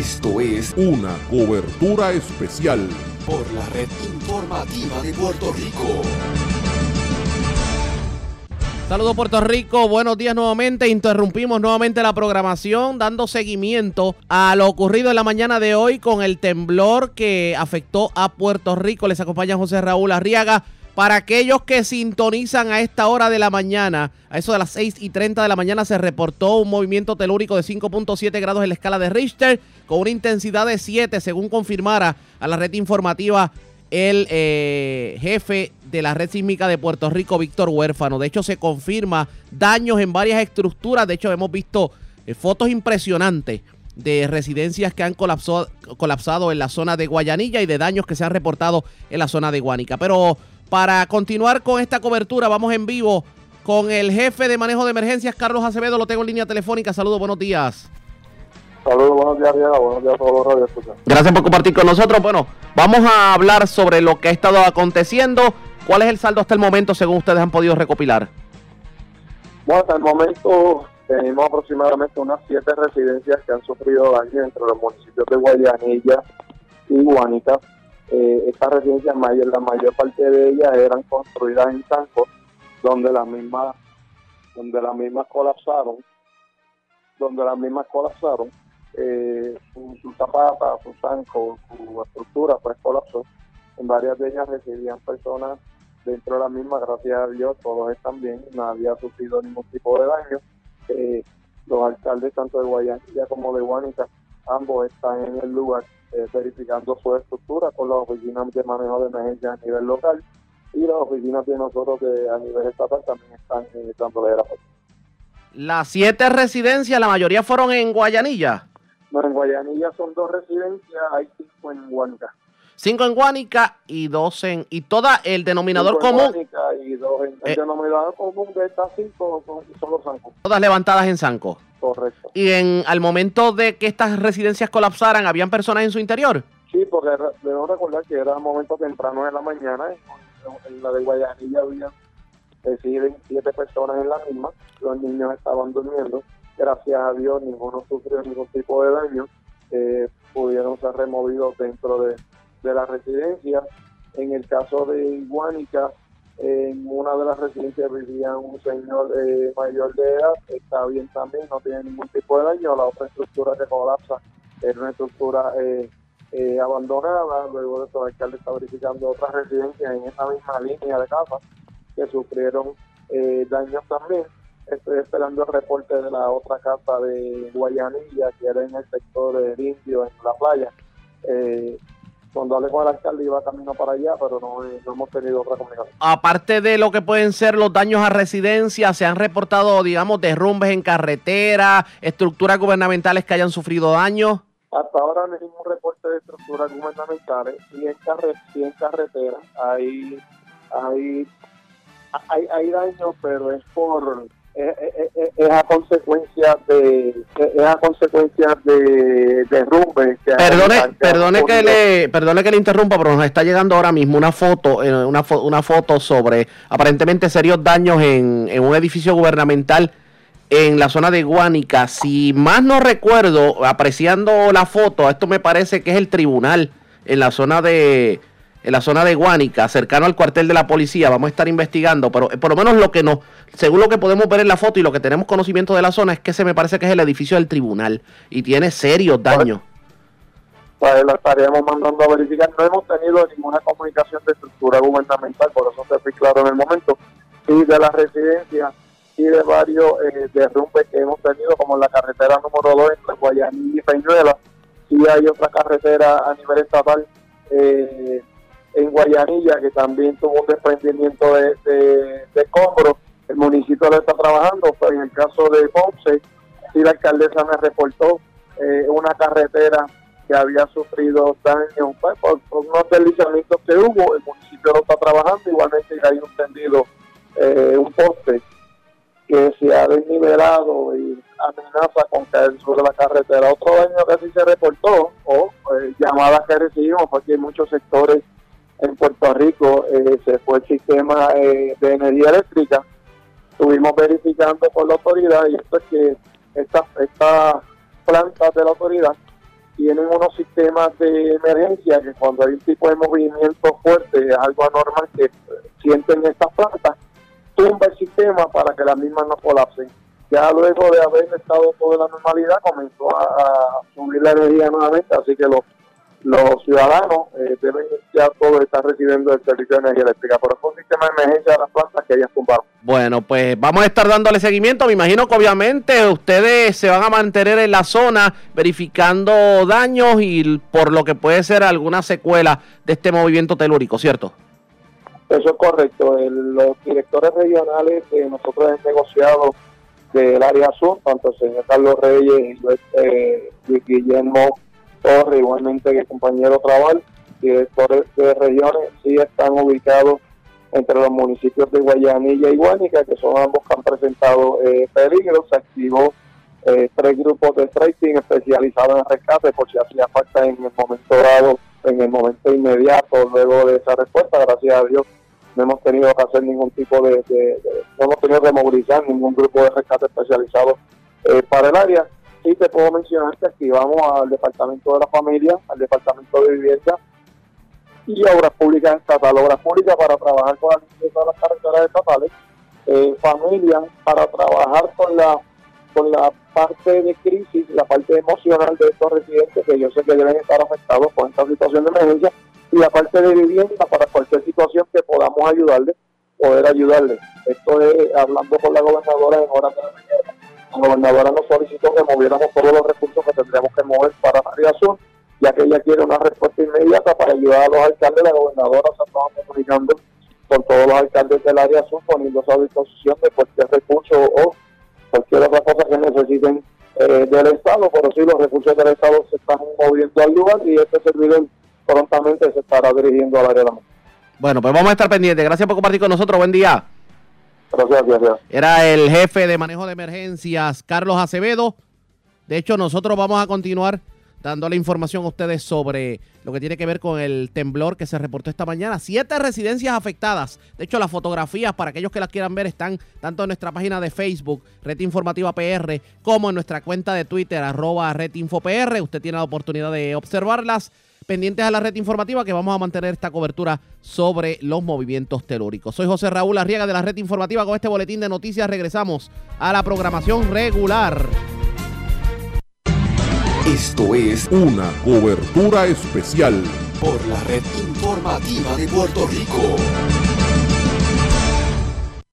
Esto es una cobertura especial por la red informativa de Puerto Rico. Saludos Puerto Rico, buenos días nuevamente. Interrumpimos nuevamente la programación dando seguimiento a lo ocurrido en la mañana de hoy con el temblor que afectó a Puerto Rico. Les acompaña José Raúl Arriaga. Para aquellos que sintonizan a esta hora de la mañana, a eso de las 6 y 30 de la mañana, se reportó un movimiento telúrico de 5.7 grados en la escala de Richter, con una intensidad de 7, según confirmara a la red informativa el eh, jefe de la red sísmica de Puerto Rico, Víctor Huérfano. De hecho, se confirma daños en varias estructuras. De hecho, hemos visto eh, fotos impresionantes de residencias que han colapsado, colapsado en la zona de Guayanilla y de daños que se han reportado en la zona de Guánica. Pero para continuar con esta cobertura, vamos en vivo con el jefe de manejo de emergencias, Carlos Acevedo. Lo tengo en línea telefónica. Saludos, buenos días. Saludos, buenos días, Diego. Buenos días a todos los radios. Gracias por compartir con nosotros. Bueno, vamos a hablar sobre lo que ha estado aconteciendo. ¿Cuál es el saldo hasta el momento, según ustedes han podido recopilar? Bueno, hasta el momento tenemos aproximadamente unas siete residencias que han sufrido daño entre los municipios de Guayanilla y Guánica. Eh, estas residencias, mayor, la mayor parte de ellas eran construidas en Sanco, donde las mismas, donde las mismas colapsaron, donde las mismas colapsaron, eh, su, su zapata, su Sanco, su estructura pues colapsó. En varias de ellas residían personas dentro de la misma, gracias a Dios, todos están bien, nadie ha sufrido ningún tipo de daño. Eh, los alcaldes tanto de Guayanilla como de Guánica, ambos están en el lugar eh, verificando su estructura con las oficinas de manejo de emergencia a nivel local y las oficinas de nosotros de, a nivel estatal también están dándole el apoyo. Las siete residencias, la mayoría fueron en Guayanilla. No, en Guayanilla son dos residencias, hay cinco en Guánica. Cinco en Guánica y dos en... Y toda el denominador Cinco en común, Guánica y dos en, el Eh. denominador común de estas cinco son, son los zancos. todas levantadas en Sanco. Correcto. Y en al momento de que estas residencias colapsaran, ¿habían personas en su interior? Sí, porque debemos recordar que era momento temprano de la mañana. En, la de Guayanilla había siete personas en la misma. Los niños estaban durmiendo. Gracias a Dios ninguno sufrió ningún tipo de daño. Eh, pudieron ser removidos dentro de, de la residencia. En el caso de Iguánica, en una de las residencias vivía un señor eh, mayor de edad, está bien también, no tiene ningún tipo de daño. La otra estructura que colapsa era una estructura eh, eh, abandonada. Luego de eso, el alcalde está verificando otras residencias en esa misma línea de casas que sufrieron eh, daños también. Estoy esperando el reporte de la otra casa de Guayanilla, que era en el sector del Indio, en la playa. Cuando hablé con el alcalde iba camino para allá, pero no, eh, no hemos tenido otra comunicación. Aparte de lo que pueden ser los daños a residencias, se han reportado, digamos, derrumbes en carretera, estructuras gubernamentales que hayan sufrido daños. Hasta ahora no hay ningún reporte de estructuras gubernamentales y en, carre, sí en carretera hay, hay, hay, hay daños, pero es por es, es- a consecuencia de es a consecuencia de derrumbes que Perdone, perdone que le, perdone que le interrumpa, pero nos está llegando ahora mismo una foto, eh, una, fo- una foto sobre aparentemente serios daños en, en un edificio gubernamental en la zona de Guánica. Si más no recuerdo, apreciando la foto, esto me parece que es el tribunal en la zona de en la zona de Guánica, cercano al cuartel de la policía. Vamos a estar investigando, pero eh, por lo menos lo que nos, según lo que podemos ver en la foto y lo que tenemos conocimiento de la zona, es que se me parece que es el edificio del tribunal y tiene serios daños. pues la estaríamos mandando a verificar. No hemos tenido ninguna comunicación de estructura gubernamental, por eso te fui claro en el momento. Y de la residencia y de varios eh, derrumbes que hemos tenido, como en la carretera número 2 entre Guayanilla y Peñuela. Sí hay otra carretera a nivel estatal eh, Guayanilla que también tuvo un desprendimiento de, de, de escombros. El municipio lo está trabajando, pero en el caso de Ponce, sí la alcaldesa me reportó eh, una carretera que había sufrido daño pues, por, unos deslizamientos que hubo. El municipio lo está trabajando, igualmente hay un tendido, eh, un poste que se ha desnivelado y amenaza con caer sobre la carretera. Otro daño que sí se reportó, o eh, llamadas que recibimos, porque en muchos sectores en Puerto Rico eh, se fue el sistema eh, de energía eléctrica. Estuvimos verificando con la autoridad y esto es que estas esta plantas de la autoridad tienen unos sistemas de emergencia que cuando hay un tipo de movimiento fuerte, algo anormal que sienten estas plantas, tumba el sistema para que las mismas no colapsen. Ya luego de haber estado toda la normalidad, comenzó a, subir la energía nuevamente, así que los, los ciudadanos eh, deben ya todos estar recibiendo el servicio de energía eléctrica. Por eso un sistema de emergencia de las plantas que ellas tumbaron. Bueno, pues vamos a estar dándole seguimiento. Me imagino que obviamente ustedes se van a mantener en la zona verificando daños y por lo que puede ser alguna secuela de este movimiento telúrico, ¿cierto? Eso es correcto. los directores regionales que nosotros hemos negociado del área sur, tanto el señor Carlos Reyes y este, Guillermo Torres, igualmente el compañero Trabal, directores de regiones, sí están ubicados entre los municipios de Guayanilla y Guánica, que son ambos que han presentado eh, peligro. Se activó eh, tres grupos de tracing especializados en rescate por si hacía falta en el momento dado, en el momento inmediato, luego de esa respuesta. Gracias a Dios no hemos tenido que hacer ningún tipo de, no hemos tenido que movilizar ningún grupo de rescate especializado eh, para el área. Sí te puedo mencionar que activamos al Departamento de la Familia, al Departamento de Vivienda y Obras Públicas Estatales, Obras Públicas para trabajar con las carreteras estatales, eh, Familia para trabajar con la con la parte de crisis, la parte emocional de estos residentes que yo sé que deben estar afectados por esta situación de emergencia y la parte de vivienda para cualquier situación que podamos ayudarle, poder ayudarle. Esto es hablando con la gobernadora en horas de la mañana. La gobernadora nos solicitó que moviéramos todos los recursos que tendríamos que mover para la área sur, ya que ella quiere una respuesta inmediata para ayudar a los alcaldes. La gobernadora se está comunicando con todos los alcaldes del área sur, poniéndose a disposición de cualquier recurso o cualquier otra cosa que necesiten eh, del Estado, pero sí los recursos del Estado se están moviendo al lugar y este servidor prontamente se estará dirigiendo al área de la Bueno, pues vamos a estar pendientes. Gracias por compartir con nosotros. Buen día. Era el jefe de manejo de emergencias, Carlos Acevedo. De hecho, nosotros vamos a continuar dándole información a ustedes sobre lo que tiene que ver con el temblor que se reportó esta mañana. Siete residencias afectadas. De hecho, las fotografías, para aquellos que las quieran ver, están tanto en nuestra página de Facebook, Red Informativa PR, como en nuestra cuenta de Twitter, arroba Red Info PR. Usted tiene la oportunidad de observarlas pendientes a la red informativa que vamos a mantener esta cobertura sobre los movimientos telúricos. Soy José Raúl Arriaga de la red informativa con este boletín de noticias. Regresamos a la programación regular. Esto es una cobertura especial por la red informativa de Puerto Rico.